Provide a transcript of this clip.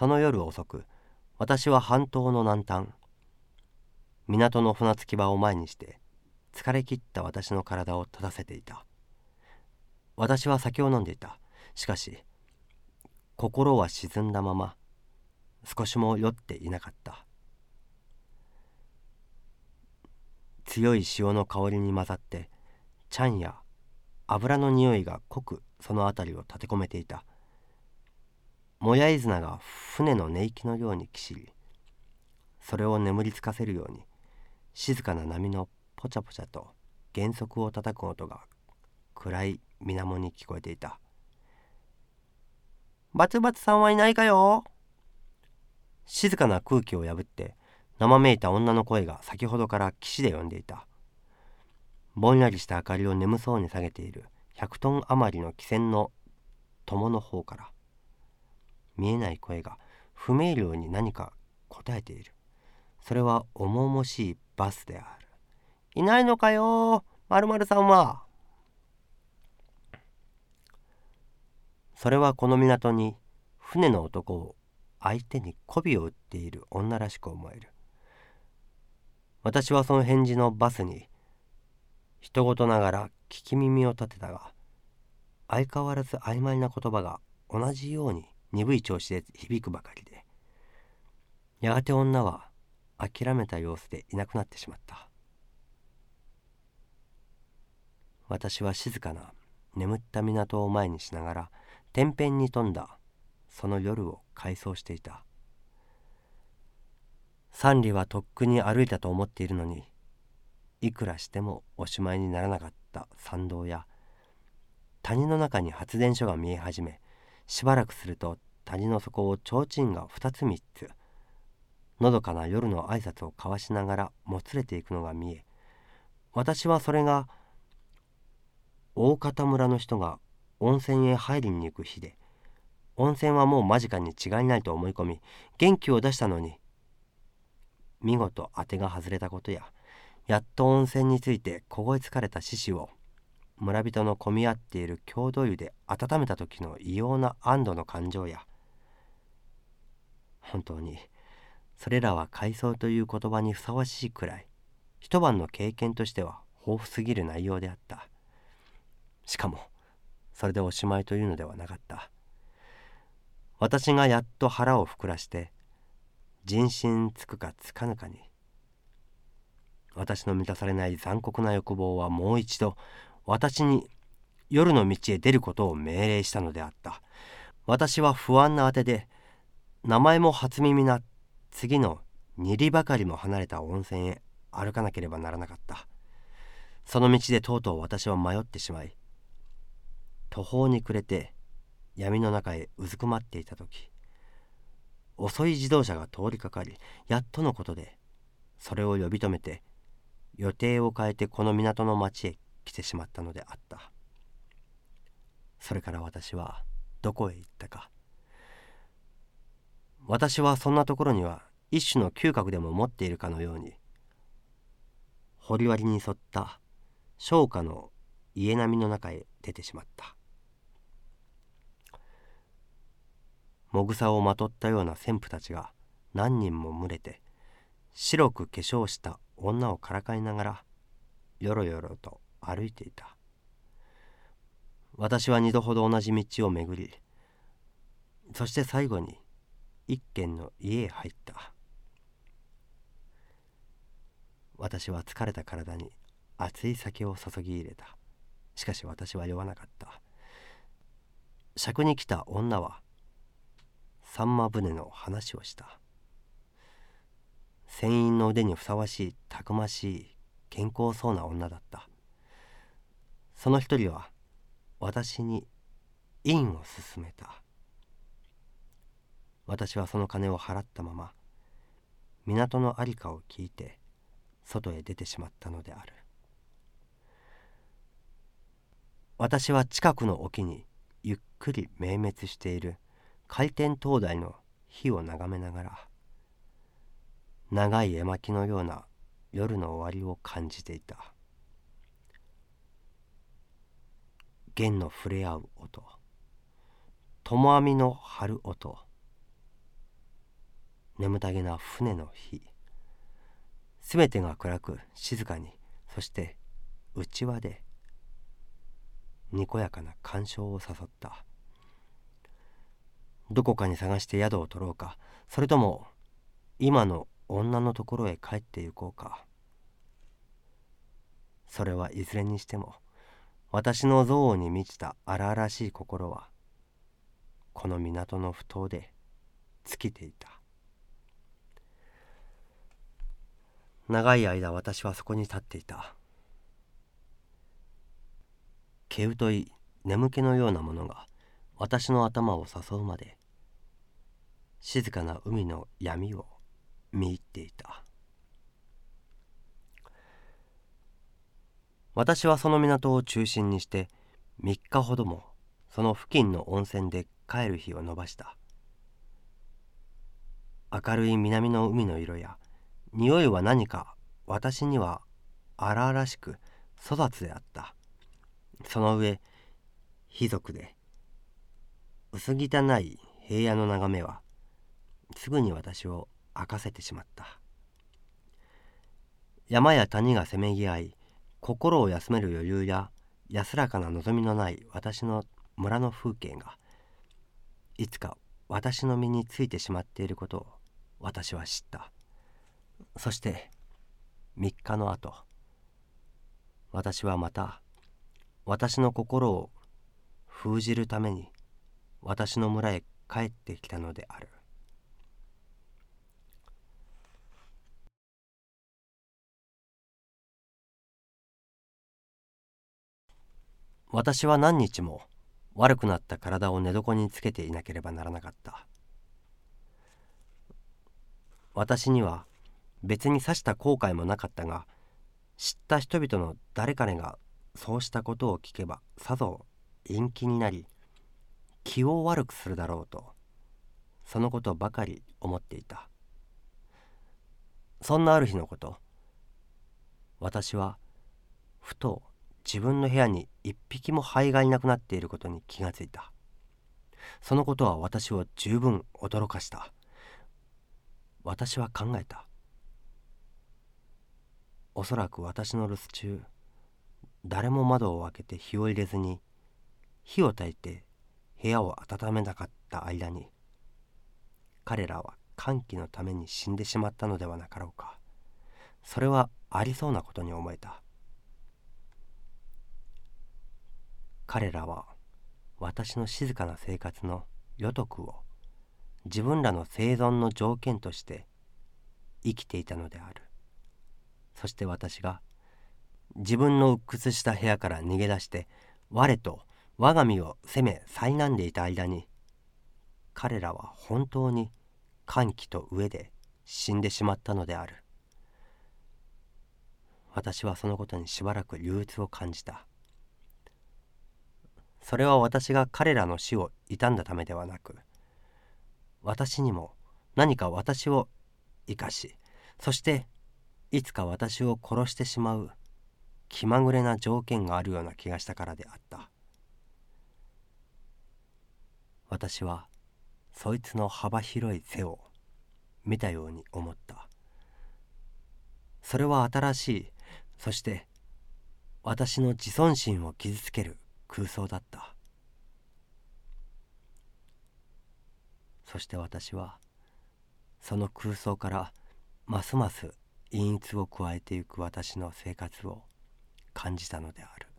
その夜遅く私は半島の南端港の船着き場を前にして疲れ切った私の体を立たせていた。私は酒を飲んでいた。しかし心は沈んだまま少しも酔っていなかった。強い潮の香りに混ざってチャンや油の匂いが濃くその辺りを立て込めていた。もやい綱が船の寝息のようにきしりそれを眠りつかせるように静かな波のポチャポチャと原則を叩く音が暗い水面に聞こえていた「バツバツさんはいないかよ」静かな空気を破って生めいた女の声が先ほどから岸で呼んでいた。ぼんやりした明かりを眠そうに下げている100トン余りの汽船の友の方から。見えない声が不明瞭に何か答えている。それは重々しいバスである。いないのかよまるまるさんは。それはこの港に船の男を相手に媚びを売っている女らしく思える。私はその返事のバスに人事ながら聞き耳を立てたが相変わらず曖昧な言葉が同じように鈍い調子で響くばかりで。やがて女は諦めた様子でいなくなってしまった。私は静かな眠った港を前にしながら天辺に富んだ。その夜を回想していた。三里はとっくに歩いたと思っているのにいくらしてもおしまいにならなかった参道や谷の中に発電所が見え始めしばらくすると谷の底を提灯が2つ3つ。のどかな夜の挨拶を交わしながらもつれていくのが見え私はそれが大方村の人が温泉へ入りに行く日で温泉はもう間近に違いないと思い込み元気を出したのに見事当てが外れたことややっと温泉について凍えつかれた獅子を村人の混み合っている郷土湯で温めた時の異様な安堵の感情や本当にそれらは回想という言葉にふさわしいくらい一晩の経験としては豊富すぎる内容であった。しかもそれでおしまいというのではなかった。私がやっと腹を膨らして人心つくかつかぬかに私の満たされない残酷な欲望はもう一度私に夜の道へ出ることを命令したのであった。私は不安なあてで名前も初耳な次の2里ばかりも離れた温泉へ歩かなければならなかった。その道でとうとう私は迷ってしまい途方に暮れて闇の中へうずくまっていた時遅い自動車が通りかかりやっとのことでそれを呼び止めて予定を変えてこの港の町へ来てしまったのであった。それから私はどこへ行ったか。私はそんなところには一種の嗅覚でも持っているかのように堀割に沿った商家の家並みの中へ出てしまった。もぐさをまとったような仙婦たちが何人も群れて白く化粧した女をからかいながらよろよろと歩いていた。私は二度ほど同じ道を巡りそして最後に一軒の家へ入った。私は疲れた体に熱い酒を注ぎ入れた。しかし私は酔わなかった。酌に来た女はさんま船の話をした。船員の腕にふさわしいたくましい健康そうな女だった。その一人は私に印を勧めた。私はその金を払ったまま港の在りかを聞いて外へ出てしまったのである。私は近くの沖にゆっくり明滅している回転灯台の火を眺めながら長い絵巻のような夜の終わりを感じていた。弦の触れ合う音。友網の張る音。眠たげな船の日すべてが暗く静かに。そして内輪でにこやかな感傷を誘った。どこかに探して宿を取ろうか。それとも今の女のところへ帰って行こうか。それはいずれにしても私の憎悪に満ちた荒々しい心はこの港の埠頭で尽きていた。長い間私はそこに立っていた。毛太い眠気のようなものが私の頭を誘うまで静かな海の闇を見入っていた。私はその港を中心にして3日ほどもその付近の温泉で帰る日を延ばした。明るい南の海の色や匂いは何か私には荒々しく粗雑であった。その上卑族で薄汚い平野の眺めはすぐに私を明かせてしまった。山や谷がせめぎ合い心を休める余裕や安らかな望みのない私の村の風景がいつか私の身についてしまっていることを私は知った。そして3日の後私はまた私の心を封じるために私の村へ帰ってきたのである。私は何日も悪くなった体を寝床につけていなければならなかった。私には別に刺した後悔もなかったが知った人々の誰彼がそうしたことを聞けばさぞ陰気になり気を悪くするだろうとそのことばかり思っていた。そんなある日のこと私はふと自分の部屋に一匹も灰がいなくなっていることに気がついた。そのことは私を十分驚かした。私は考えた。おそらく私の留守中誰も窓を開けて火を入れずに火を焚いて部屋を温めなかった間に彼らは歓喜のために死んでしまったのではなかろうか。それはありそうなことに思えた。彼らは私の静かな生活の余徳を自分らの生存の条件として生きていたのである。そして私が自分の鬱屈した部屋から逃げ出して我と我が身を責め災難でいた間に彼らは本当に歓喜と飢えで死んでしまったのである。私はそのことにしばらく憂鬱を感じた。それは私が彼らの死を悼んだためではなく私にも何か私を生かしそしていつか私を殺してしまう気まぐれな条件があるような気がしたからであった。私はそいつの幅広い背を見たように思った。それは新しいそして私の自尊心を傷つける空想だった。そして私はその空想からますます陰鬱を加えていく私の生活を感じたのである。